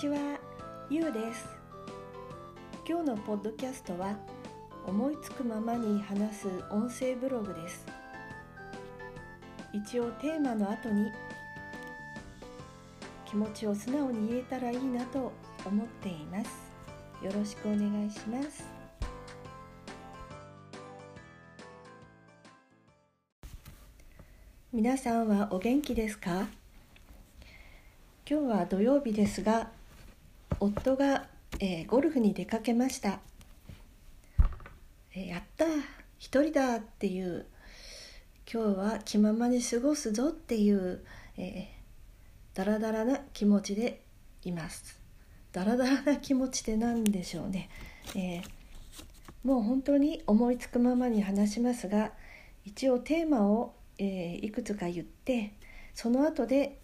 ちは、ゆうです。今日のポッドキャストは思いつくままに話す音声ブログです。一応テーマの後に気持ちを素直に言えたらいいなと思っています。よろしくお願いします。皆さんはお元気ですか？今日は土曜日ですが夫が、えー、ゴルフに出かけました、えー、やった一人だっていう今日は気ままに過ごすぞっていう、えー、ダラダラな気持ちでいます。ダラダラな気持ちって何でしょうね、えー、もう本当に思いつくままに話しますが一応テーマを、えー、いくつか言ってその後で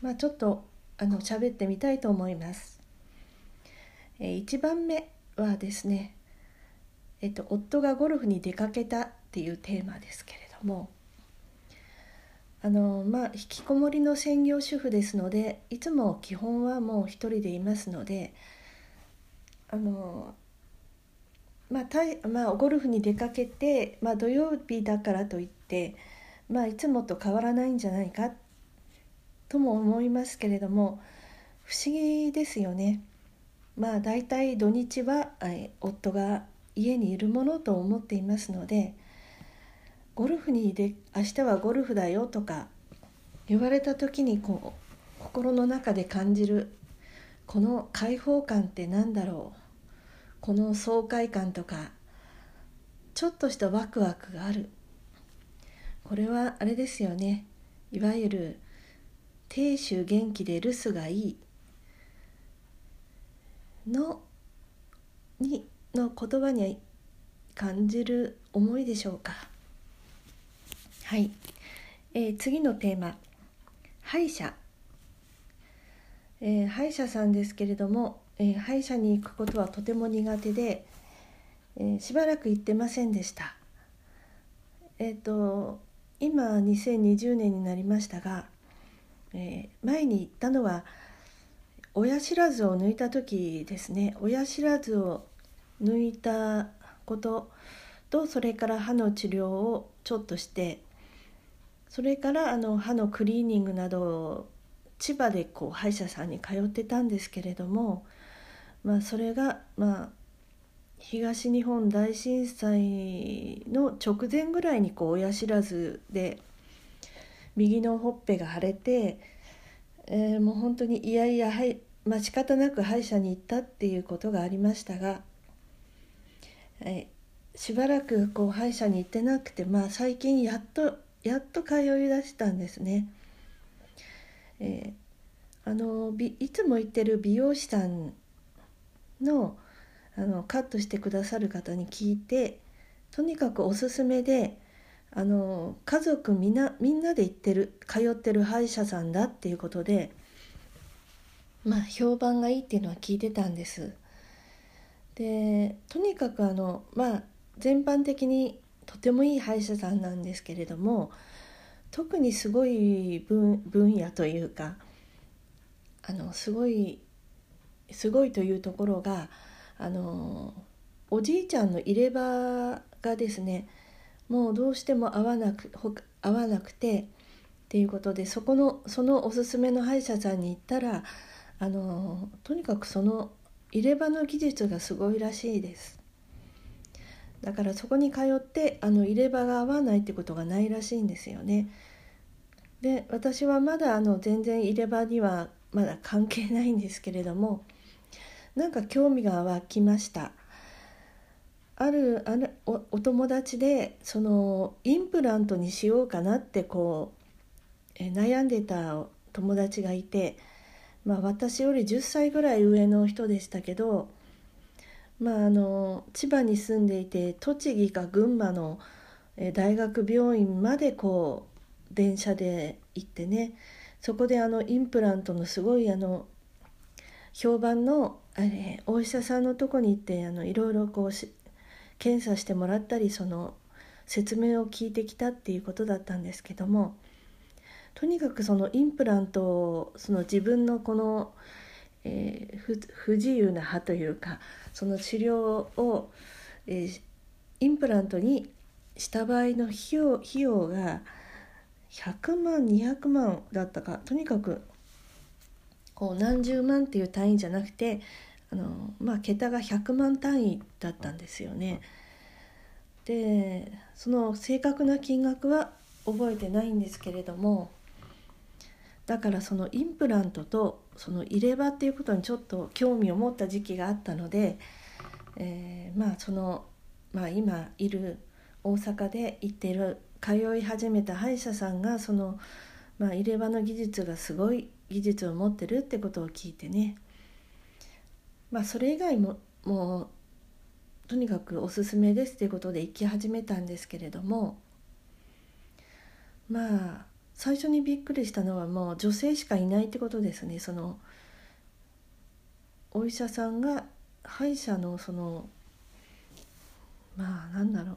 まあ、ちょっとあの喋ってみたいと思います。えー、1番目はですね、えっと、夫がゴルフに出かけたっていうテーマですけれどもあのまあ引きこもりの専業主婦ですのでいつも基本はもう一人でいますのであのまあ、たいまあ、ゴルフに出かけて、まあ、土曜日だからといって、まあ、いつもと変わらないんじゃないかっとも思いますけれども不思議ですよね。まあ大体土日は夫が家にいるものと思っていますのでゴルフにで明日はゴルフだよとか言われた時にこう心の中で感じるこの開放感って何だろうこの爽快感とかちょっとしたワクワクがあるこれはあれですよねいわゆる亭主元気で留守がいいのにの言葉に感じる思いでしょうか。はい、えー、次のテーマ。歯医者、えー、歯医者さんですけれども、えー、歯医者に行くことはとても苦手で、えー、しばらく行ってませんでした。えっ、と今2020年になりましたがえー、前に言ったのは親知らずを抜いた時ですね。親知らずを抜いたこととそれから歯の治療をちょっとしてそれからあの歯のクリーニングなど千葉でこう歯医者さんに通ってたんですけれども、まあ、それが、まあ、東日本大震災の直前ぐらいにこう親知らずで右のほっぺが腫れて、えー、もう本当にいやいやはい、まあ、仕方なく歯医者に行ったっていうことがありましたが、えー、しばらくこう歯医者に行ってなくて、まあ、最近やっとやっと通いだしたんですね。えー、あのいつも行ってる美容師さんのあのカットしてくださる方に聞いてとにかくおすすめであの家族みんなみんなで行ってる通ってる歯医者さんだっていうことでまあ評判がいいっていうのは聞いてたんです。でとにかくあのまあ全般的にとてもいい歯医者さんなんですけれども特にすごい分分野というかあのすごいすごいというところがあのおじいちゃんの入れ歯がですねもうどうしても合わなく合わなくてっていうことでそこのそのおすすめの歯医者さんに行ったらあのとにかくその入れ歯の技術がすごいらしいです。だからそこに通ってあの入れ歯が合わないってことがないらしいんですよね。で私はまだあの全然入れ歯にはまだ関係ないんですけれどもなんか興味が湧きました。あるあるおお友達でそのインプラントにしようかなってこうえ悩んでた友達がいて、まあ、私より10歳ぐらい上の人でしたけど、まあ、あの千葉に住んでいて栃木か群馬の大学病院までこう電車で行ってねそこであのインプラントのすごいあの評判のあれお医者さんのとこに行ってあのいろいろこうし検査してもらったりその説明を聞いてきたっていうことだったんですけどもとにかくそのインプラントをその自分のこのえー、不不自由な歯というかその治療を、えー、インプラントにした場合の費用費用が100万200万だったかとにかくこう何十万っていう単位じゃなくてあの、まあ、桁が100万単位だったんですよね。でその正確な金額は覚えてないんですけれどもだからそのインプラントとその入れ歯っていうことにちょっと興味を持った時期があったので、えー、まあその、まあ、今いる大阪で行っている通い始めた歯医者さんがその、まあ、入れ歯の技術がすごい技術を持ってるってことを聞いてねまあそれ以外ももうとにかくおすすめですっていうことで行き始めたんですけれどもまあ最初にびっくりしたのはもう女性しかいないってことですね。そのお医者さんが歯医者のそのまあなんだろう、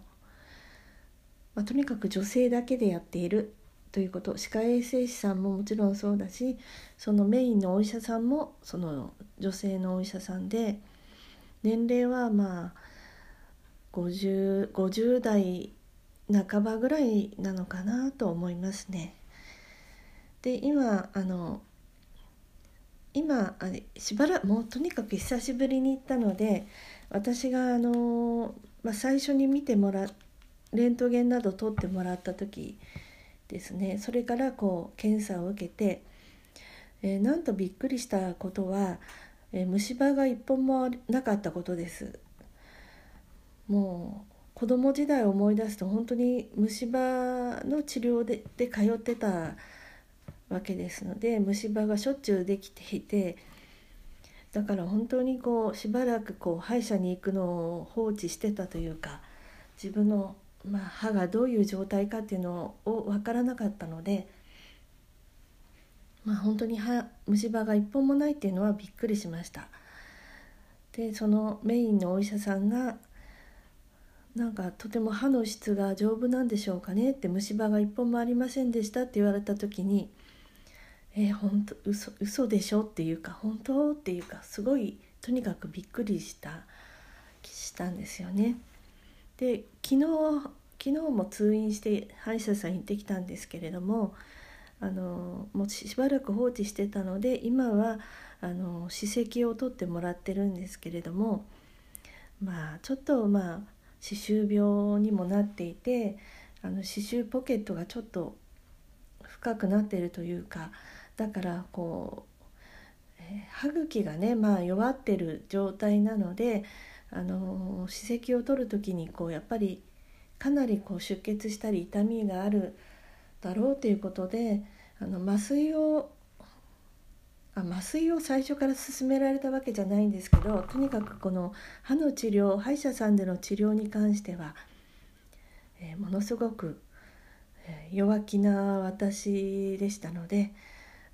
まあ、とにかく女性だけでやっている。ということ歯科衛生士さんももちろんそうだしそのメインのお医者さんもその女性のお医者さんで年齢はまあ 50, 50代半ばぐらいなのかなと思いますね。で今あの今あれしばらくもうとにかく久しぶりに行ったので私があの、まあ、最初に見てもらレントゲンなど取ってもらった時ですねそれからこう検査を受けて、えー、なんとびっくりしたことは、えー、虫歯が一本もなかったことです。もう子供時代を思い出すと本当に虫歯の治療でで通ってたわけですので虫歯がしょっちゅうできていてだから本当にこうしばらくこう歯医者に行くのを放置してたというか自分の、まあ、歯がどういう状態かっていうのを分からなかったので、まあ、本当に歯虫歯が一本もないっていうのはびっくりしました。でそのメインのお医者さんがなんかとても歯の質が丈夫なんでしょうかねって虫歯が一本もありませんでしたって言われた時にえー、本当嘘嘘でしょっていうか本当っていうかすごいとにかくびっくりしたしたんですよね。で昨日昨日も通院して歯医者さん行ってきたんですけれどもあのもうしばらく放置してたので今はあの歯石を取ってもらってるんですけれどもまあちょっとまあ歯周病にもなっていてあの歯周ポケットがちょっと深くなってるというかだからこう、えー、歯茎がね、まあ、弱ってる状態なのであの歯石を取る時にこうやっぱりかなりこう出血したり痛みがあるだろうということであの麻酔をあ麻酔を最初から勧められたわけじゃないんですけどとにかくこの歯の治療歯医者さんでの治療に関しては、えー、ものすごく、弱気な私でしたので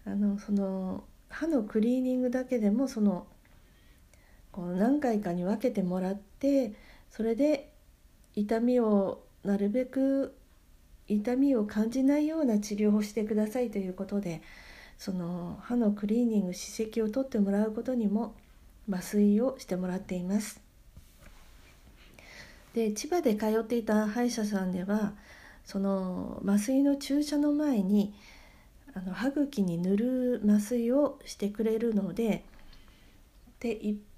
あのその歯のクリーニングだけでもそのこう何回かに分けてもらってそれで痛みをなるべく痛みを感じないような治療をしてくださいということで。その歯のクリーニング歯石を取ってもらうことにも麻酔をしてもらっていますで千葉で通っていた歯医者さんではその麻酔の注射の前にあの歯茎に塗る麻酔をしてくれるのでって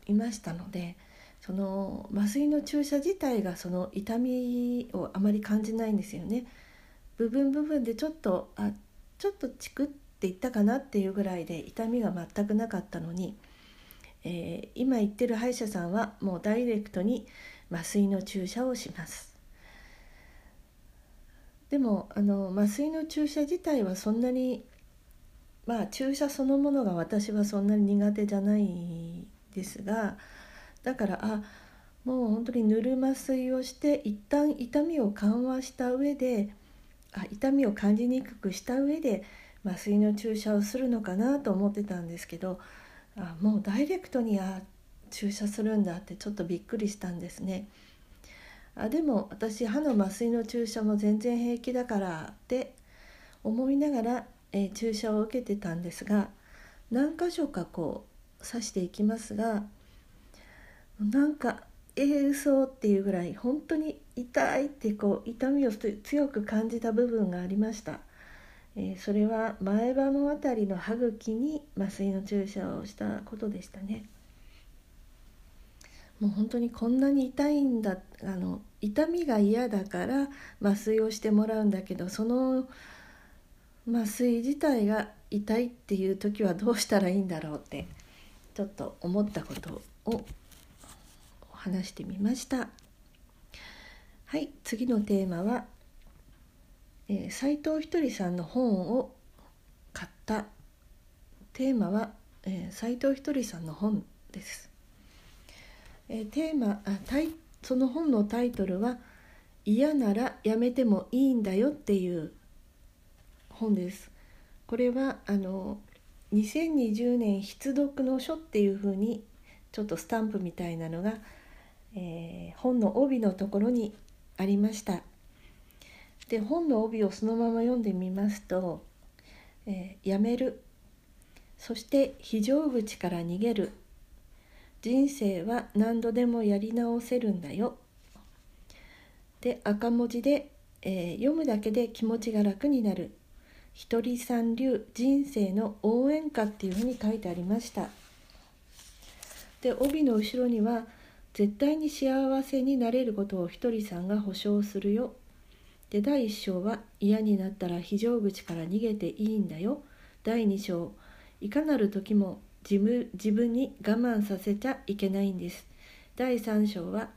いましたのでその麻酔の注射自体がその痛みをあまり感じないんですよね。部分部分でちょっとあちょっとチクって言ったかなっていうぐらいで痛みが全くなかったのに、えー、今言ってる歯医者さんはもうダイレクトに麻酔の注射をしますでもあの麻酔の注射自体はそんなにまあ注射そのものが私はそんなに苦手じゃないですがだからあもう本当に塗る麻酔をして一旦痛みを緩和した上であ痛みを感じにくくした上で麻酔の注射をするのかなと思ってたんですけどあもうダイレクトにあ注射するんだってちょっとびっくりしたんですね。あでも私歯の麻酔の注射も全然平気だからって思いながら、えー、注射を受けてたんですが何箇所かこう指していきますがなんかえー、嘘っていうぐらい本当に痛いってこう痛みを強く感じた部分がありました、えー、それは前歯の辺りの歯茎に麻酔の注射をしたことでしたね。もう本当にこんなに痛いんだあの痛みが嫌だから麻酔をしてもらうんだけどその麻酔自体が痛いっていう時はどうしたらいいんだろうってちょっと思ったことを話してみました。はい次のテーマは、えー、藤ひとりさんの本を買った。テーマは、えー、藤ひとりさんの本です、えー、テーマあタイその本のタイトルは「嫌ならやめてもいいんだよ」っていう本です。これはあの2020年必読の書っていうふうにちょっとスタンプみたいなのがえー、本の帯のところにありました。で本の帯をそのまま読んでみますと「えー、やめる」そして「非常口から逃げる」「人生は何度でもやり直せるんだよ」で赤文字で、えー、読むだけで気持ちが楽になる「ひとりさん流人生の応援歌」っていうふうに書いてありましたで帯の後ろには「絶対に幸せになれることをひとりさんが保証するよ。で第1章は嫌になったら非常口から逃げていいんだよ。第2章いかなる時も自分自分に我慢させちゃいけないんです。第3章は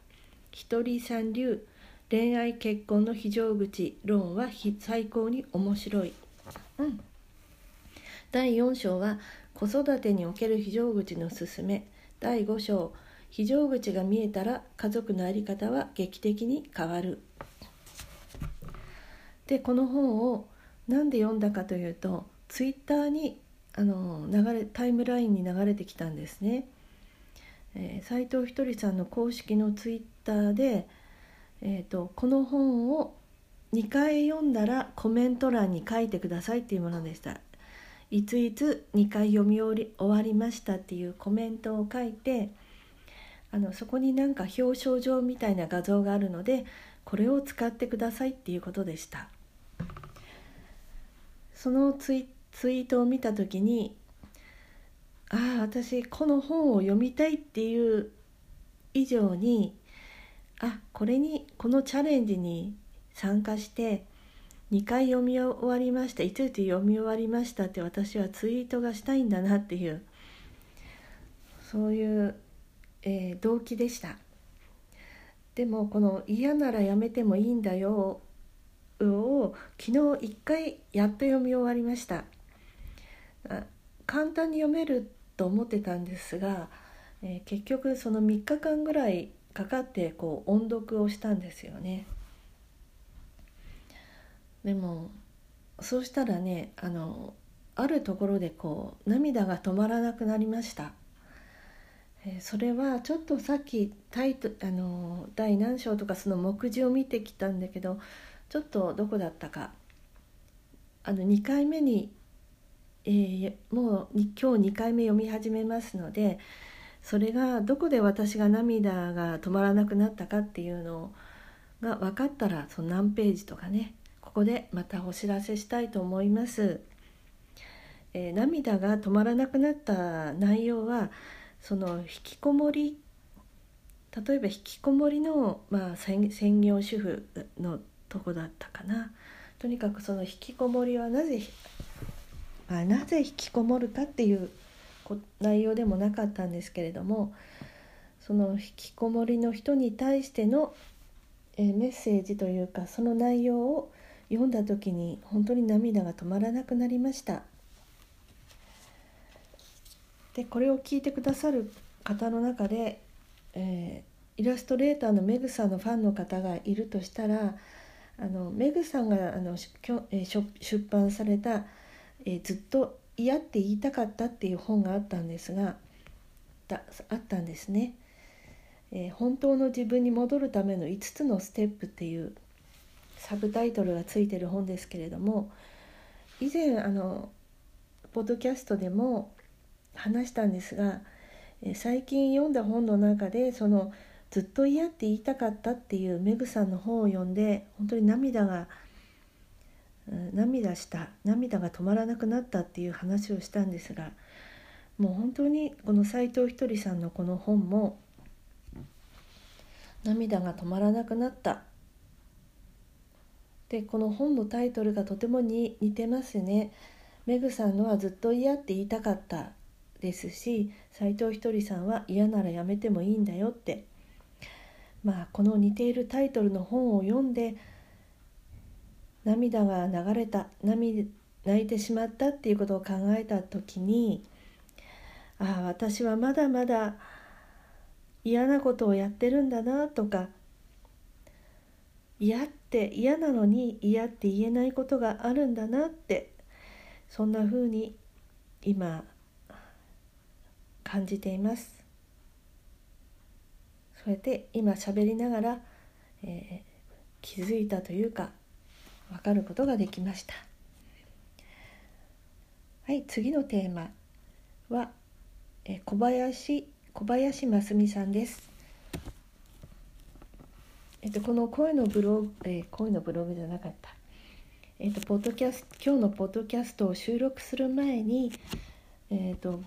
ひとりさん流恋愛結婚の非常口論は最高に面白い。うん、第4章は子育てにおける非常口のすすめ第5章非常口が見えたら家族の在り方は劇的に変わる。でこの本を何で読んだかというとツイッターにあの流れタイムラインに流れてきたんですね。えー、斉藤ひとりさんの公式のツイッターで、えーと、この本を2回読んだらコメント欄に書いてくださいっていうものでした。いついつ2回読み終わりましたっていうコメントを書いてあのそこになんか表彰状みたいな画像があるのでこれを使ってくださいっていうことでしたそのツイツイートを見た時にああ私この本を読みたいっていう以上にあこれにこのチャレンジに参加して2回読み終わりました。5つ読み終わりましたって私はツイートがしたいんだなっていうそういうえー、動機でした。でもこの「嫌ならやめてもいいんだよ」を昨日一回やっと読み終わりました。簡単に読めると思ってたんですが、えー、結局その3日間ぐらいかかってこう音読をしたんですよね。でもそうしたらねあのあるところでこう涙が止まらなくなりました。えそれはちょっとさっきタイトあの第何章とかその目次を見てきたんだけどちょっとどこだったか。あの2回目に、えー、もう今日2回目読み始めますのでそれがどこで私が涙が止まらなくなったかっていうのが分かったらその何ページとかねここでまたお知らせしたいと思います。えー、涙が止まらなくなった内容はその引きこもり例えば引きこもりの、まあ、専業主婦のとこだったかなとにかくその引きこもりはなぜ、まあ、なぜ引きこもるかっていう内容でもなかったんですけれどもその引きこもりの人に対しての、え、メッセージというかその内容を読んだ時に本当に涙が止まらなくなりました。でこれを聞いてくださる方の中で、えー、イラストレーターのメグさんのファンの方がいるとしたらあのメグさんがあのえ出版された、えー、ずっと嫌って言いたかった」っていう本があったんですがだあったんですね、えー、本当の自分に戻るための5つのステップっていうサブタイトルがついてる本ですけれども以前あのポッドキャストでも話したんですが最近読んだ本の中でそのずっと嫌って言いたかったっていうメグさんの本を読んで本当に涙が涙した涙が止まらなくなったっていう話をしたんですがもう本当にこの斎藤ひとりさんのこの本も涙が止まらなくなったでこの本のタイトルがとてもに似てますね。メグさんのはずっと嫌って言いたかったですし斎藤ひとりさんは嫌ならやめてもいいんだよってまあこの似ているタイトルの本を読んで涙が流れた涙泣いてしまったっていうことを考えた時にああ私はまだまだ嫌なことをやってるんだなとか嫌って嫌なのに嫌って言えないことがあるんだなってそんな風に今感じていますそれで今喋りながら、えー、気づいたというか分かることができましたはい次のテーマは、えー、小林小林真澄さんです。えっと、この声のブログ、えー、声のブログじゃなかった。えっと、ポッドキャスト、今日のポッドキャストを収録する前に、えっと、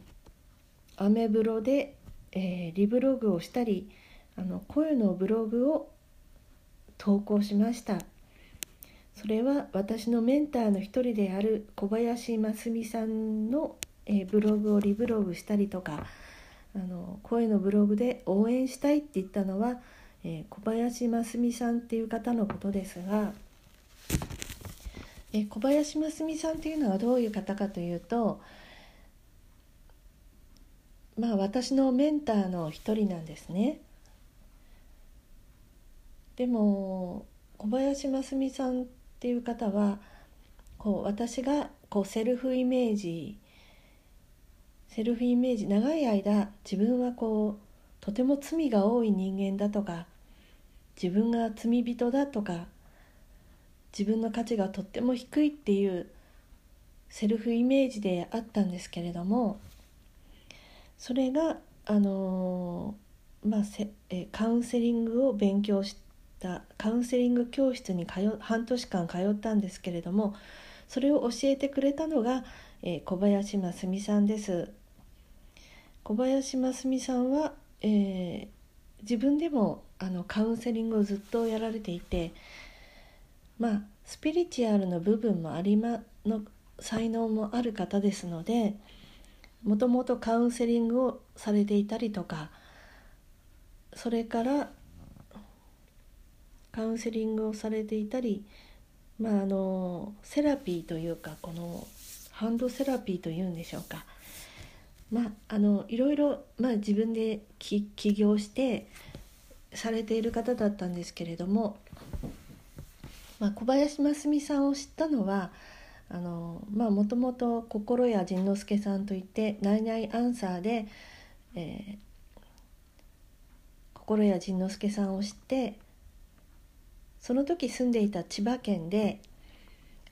アメブロで、えー、リブログをしたり、あの、声のブログを投稿しました。それは私のメンターの一人である小林真澄さんの、えー、ブログをリブログしたりとか、あの声のブログで応援したいって言ったのは、えー、小林真澄さんっていう方のことですが、えー、小林真澄さんっていうのはどういう方かというとまあ私のメンターの一人なんですね。でも小林真澄さんっていう方はこう私がこうセルフイメージセルフイメージ長い間自分はこうとても罪が多い人間だとか自分が罪人だとか自分の価値がとっても低いっていうセルフイメージであったんですけれどもそれがあのまあせえカウンセリングを勉強したカウンセリング教室に通半年間通ったんですけれどもそれを教えてくれたのが、えー、小林真澄さんです。小林真澄さんは、えー、自分でもあのカウンセリングをずっとやられていてまあスピリチュアルの部分もありまの才能もある方ですのでもともとカウンセリングをされていたりとかそれからカウンセリングをされていたりまああのセラピーというかこのハンドセラピーというんでしょうか。まああのいろいろ、まあ、自分で起業してされている方だったんですけれども、まあ、小林真澄さんを知ったのはあのまあもともと心谷仁之助さんといって「ナイナイアンサーで」えー、心谷仁之助さんを知ってその時住んでいた千葉県で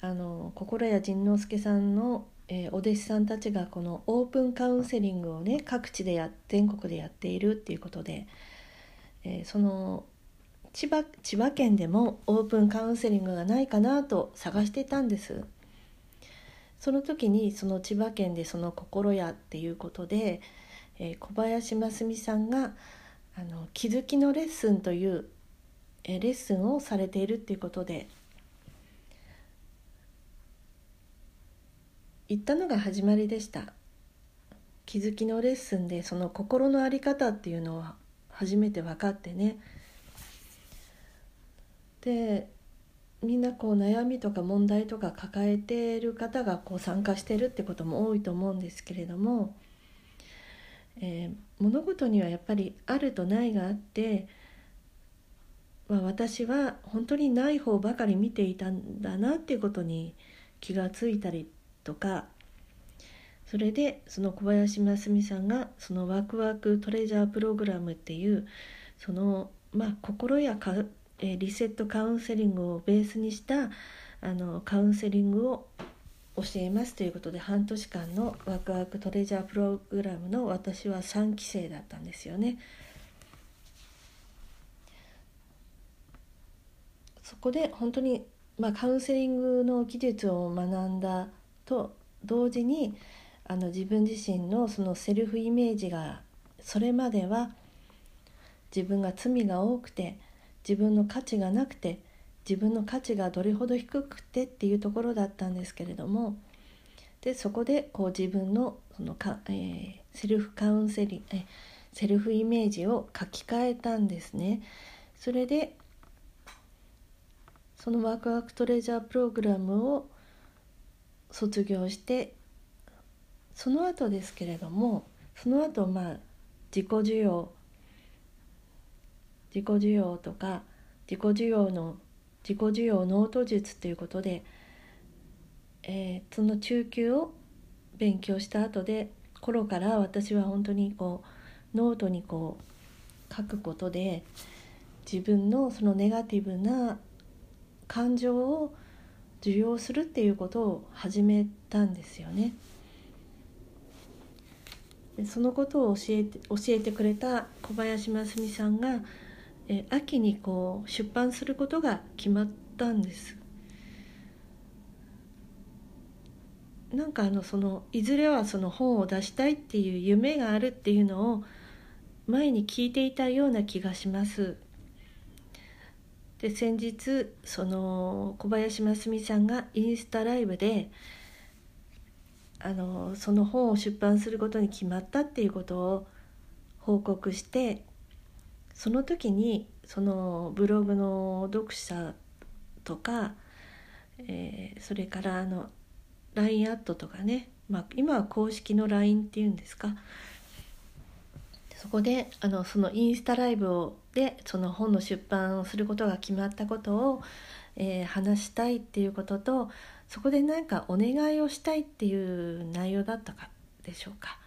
あの心谷仁之助さんのえー、お弟子さんたちがこのオープンカウンセリングをね各地でや全国でやっているっていうことで、えー、その千葉千葉県でもオープンカウンセリングがないかなと探してたんです。その時にその千葉県でその心屋っていうことで、えー、小林真澄さんがあの気づきのレッスンという、えレッスンをされているっていうことで行ったのが始まりでした。気づきのレッスンでその心の在り方っていうのは初めて分かってね。でみんなこう悩みとか問題とか抱えている方がこう参加してるってことも多いと思うんですけれども、えー、物事にはやっぱりあるとないがあって、まあ、私は本当にない方ばかり見ていたんだなっていうことに気がついたりとかそれでその小林真澄さんがそのワクワクトレジャープログラムっていうそのまあ心やか、えリセットカウンセリングをベースにしたあのカウンセリングを教えますということで半年間のワクワクトレジャープログラムの私は3期生だったんですよね。そこで本当に、まあ、カウンセリングの技術を学んだと同時にあの自分自身のそのセルフイメージがそれまでは自分が罪が多くて自分の価値がなくて自分の価値がどれほど低くてっていうところだったんですけれどもでそこでこう自分のそのか、えー、セルフカウンセリえセルフイメージを書き換えたんですね。それでそのワクワクトレジャープログラムを卒業してその後ですけれどもその後まあ自己受容自己受容とか自己受容の自己受容ノート術ということで、えー、その中級を勉強した後で頃から私は本当にこうノートにこう書くことで自分のそのネガティブな感情を受容するっていうことを始めたんですよね。そのことを教えて教えてくれた小林真澄さんがえ秋にこう出版することが決まったんです。なんかあのそのいずれはその本を出したいっていう夢があるっていうのを前に聞いていたような気がします。で先日その小林真澄さんがインスタライブであのその本を出版することに決まったっていうことを報告してその時にそのブログの読者とか、えー、それからあの LINE アットとかね、まあ、今は公式の LINE っていうんですか。そこであのそのインスタライブをでその本の出版をすることが決まったことを、えー、話したいっていうこととそこで何かお願いをしたいっていう内容だったかでしょうか。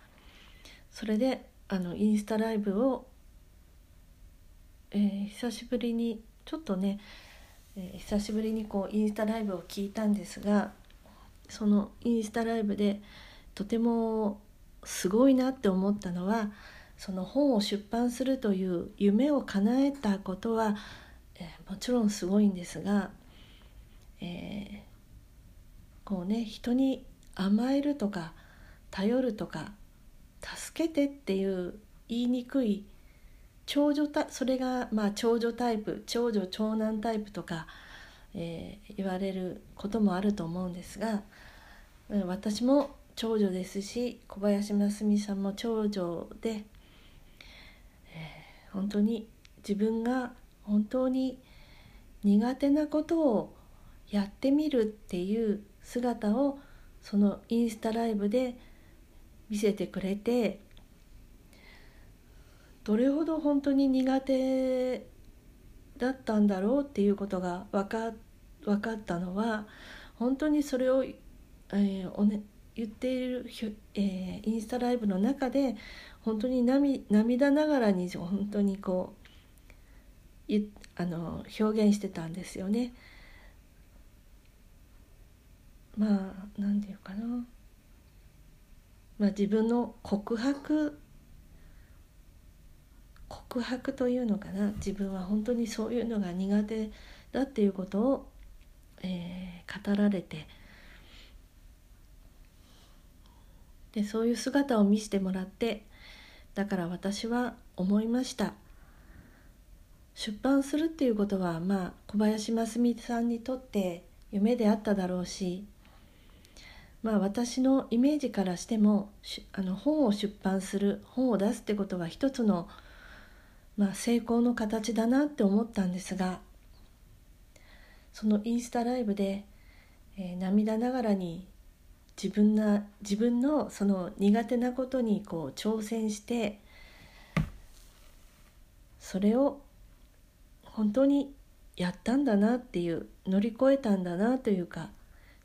それであのインスタライブをえー、久しぶりにちょっとね、えー、久しぶりにこうインスタライブを聞いたんですがそのインスタライブでとてもすごいなって思ったのはその本を出版するという夢を叶えたことは、えー、もちろんすごいんですが、え、こうね人に甘えるとか頼るとか助けてっていう言いにくい長女たそれがまあ長女タイプ長女長男タイプとか、えー、言われることもあると思うんですが私も長女ですし小林真澄さんも長女で、えー、本当に自分が本当に苦手なことをやってみるっていう姿をそのインスタライブで見せてくれてどれほど本当に苦手だったんだろうっていうことが分か分かったのは本当にそれを、えーおね、言っている、えー、インスタライブの中で本当に涙ながらに本当にこうあの表現してたんですよね。まあ何て言うかな、まあ、自分の告白告白というのかな。自分は本当にそういうのが苦手だっていうことを、えー、語られて。でそういう姿を見せてもらってだから私は思いました。出版するっていうことはまあ小林真澄さんにとって夢であっただろうしまあ私のイメージからしてもあの本を出版する本を出すってことは一つのまあ、成功の形だなって思ったんですがそのインスタライブで、えー、涙ながらに自分な自分のその苦手なことにこう挑戦してそれを本当にやったんだなっていう乗り越えたんだなというか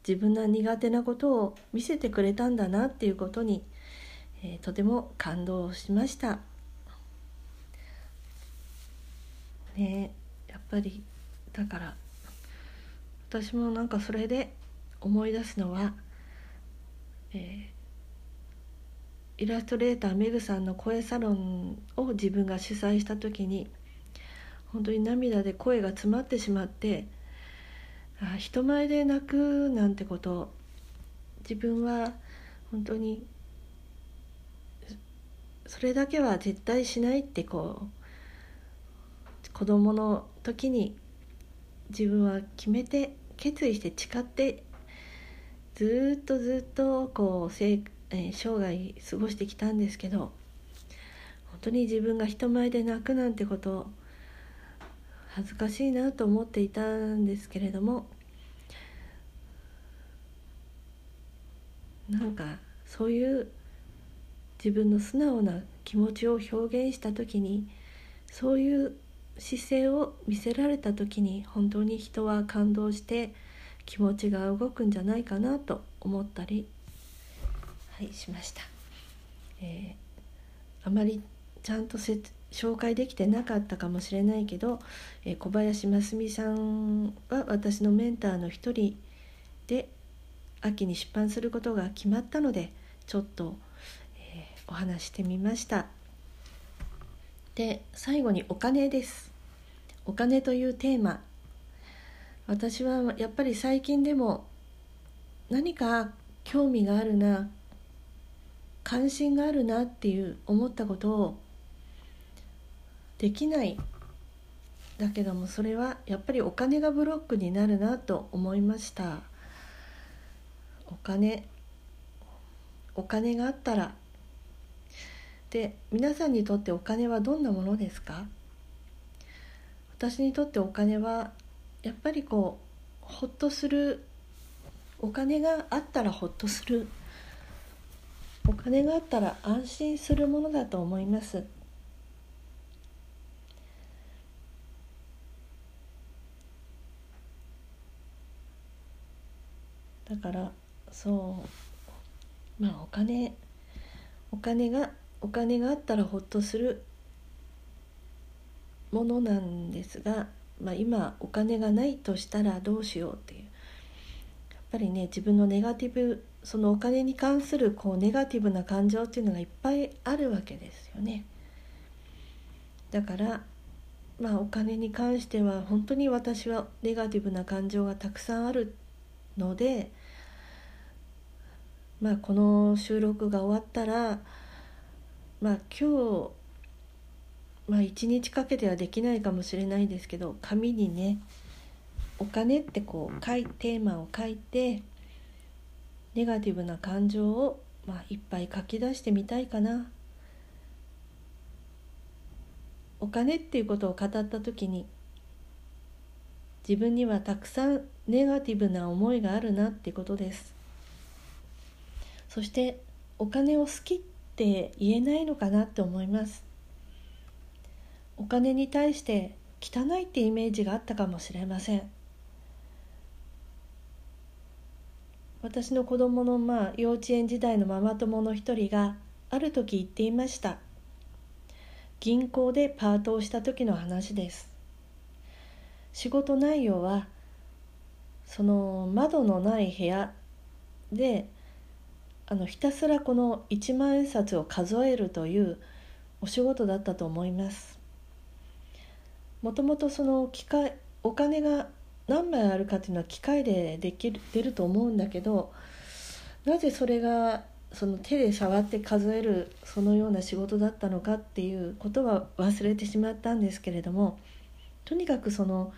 自分の苦手なことを見せてくれたんだなっていうことに、えー、とても感動しました。ねやっぱりだから私もなんかそれで思い出すのはえー、イラストレーターメグさんの声サロンを自分が主催した時に本当に涙で声が詰まってしまってあ人前で泣くなんてこと。自分は本当にそれだけは絶対しないってこう子供の時に自分は決めて決意して誓ってずっとずっとこう生,、え、生涯過ごしてきたんですけど本当に自分が人前で泣くなんてこと恥ずかしいなと思っていたんですけれどもなんかそういう自分の素直な気持ちを表現した時にそういう姿勢を見せられた時に本当に人は感動して気持ちが動くんじゃないかなと思ったり、はい、しました。えー、あまりちゃんと紹介できてなかったかもしれないけど、えー、小林真澄さんは私のメンターの一人で秋に出版することが決まったのでちょっと、えー、お話してみました。で最後にお金です。お金というテーマ。私はやっぱり最近でも何か興味があるな関心があるなっていう思ったことをできない。だけどもそれはやっぱりお金がブロックになるなと思いました。お金お金があったら。で皆さんにとってお金はどんなものですか？私にとってお金はやっぱりこうほっとする。お金があったらほっとする。お金があったら安心するものだと思います。だからそうまあお金お金がお金があったらほっとするものなんですが、まあ、今お金がないとしたらどうしようっていうやっぱりね自分のネガティブそのお金に関するこうネガティブな感情っていうのがいっぱいあるわけですよね。だからまあお金に関しては本当に私はネガティブな感情がたくさんあるのでまあ、この収録が終わったら、まあ、今日、まあ、1日かけてはできないかもしれないですけど紙にねお金ってこう書いテーマを書いてネガティブな感情を、まあ、いっぱい書き出してみたいかな。お金っていうことを語った時に自分にはたくさんネガティブな思いがあるなってことです。そしてお金を好きって言えないのかなって思います。お金に対して汚いってイメージがあったかもしれません。私の子供のまあ幼稚園時代のママ友の一人がある時言っていました。銀行でパートをした時の話です。仕事内容はその窓のない部屋であのひたすらこの一万円札を数えるというお仕事だったと思います。もともとその機械お金が何枚あるかっていうのは機械でできる出ると思うんだけどなぜそれがその手で触って数えるそのような仕事だったのかっていうことは忘れてしまったんですけれどもとにかくその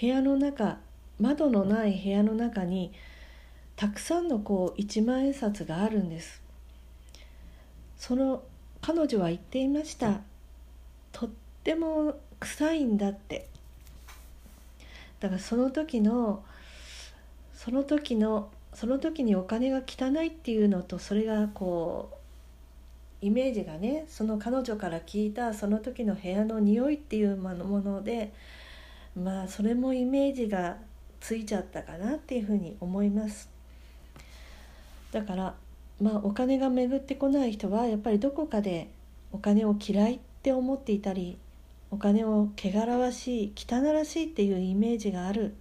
部屋の中窓のない部屋の中にたくさんのこう一万円札があるんです。その彼女は言っていました。とっても臭いんだって。だからその時のその時のその時にお金が汚いっていうのとそれがこうイメージがねその彼女から聞いたその時の部屋の匂いっていうものでまあそれもイメージがついちゃったかなっていうふうに思います。だからまあお金が巡ってこない人はやっぱりどこかでお金を嫌いって思っていたりお金を汚らわしい汚らしいっていうイメージがある。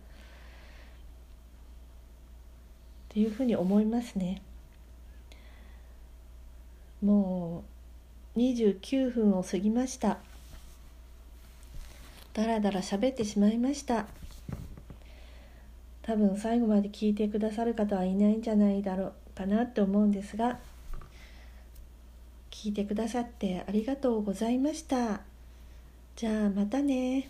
っていうふうに思いますね。もう29分を過ぎました。だらだら喋ってしまいました。多分最後まで聞いてくださる方はいないんじゃないだろう。かなって思うんですが聞いてくださってありがとうございました。じゃあまたね。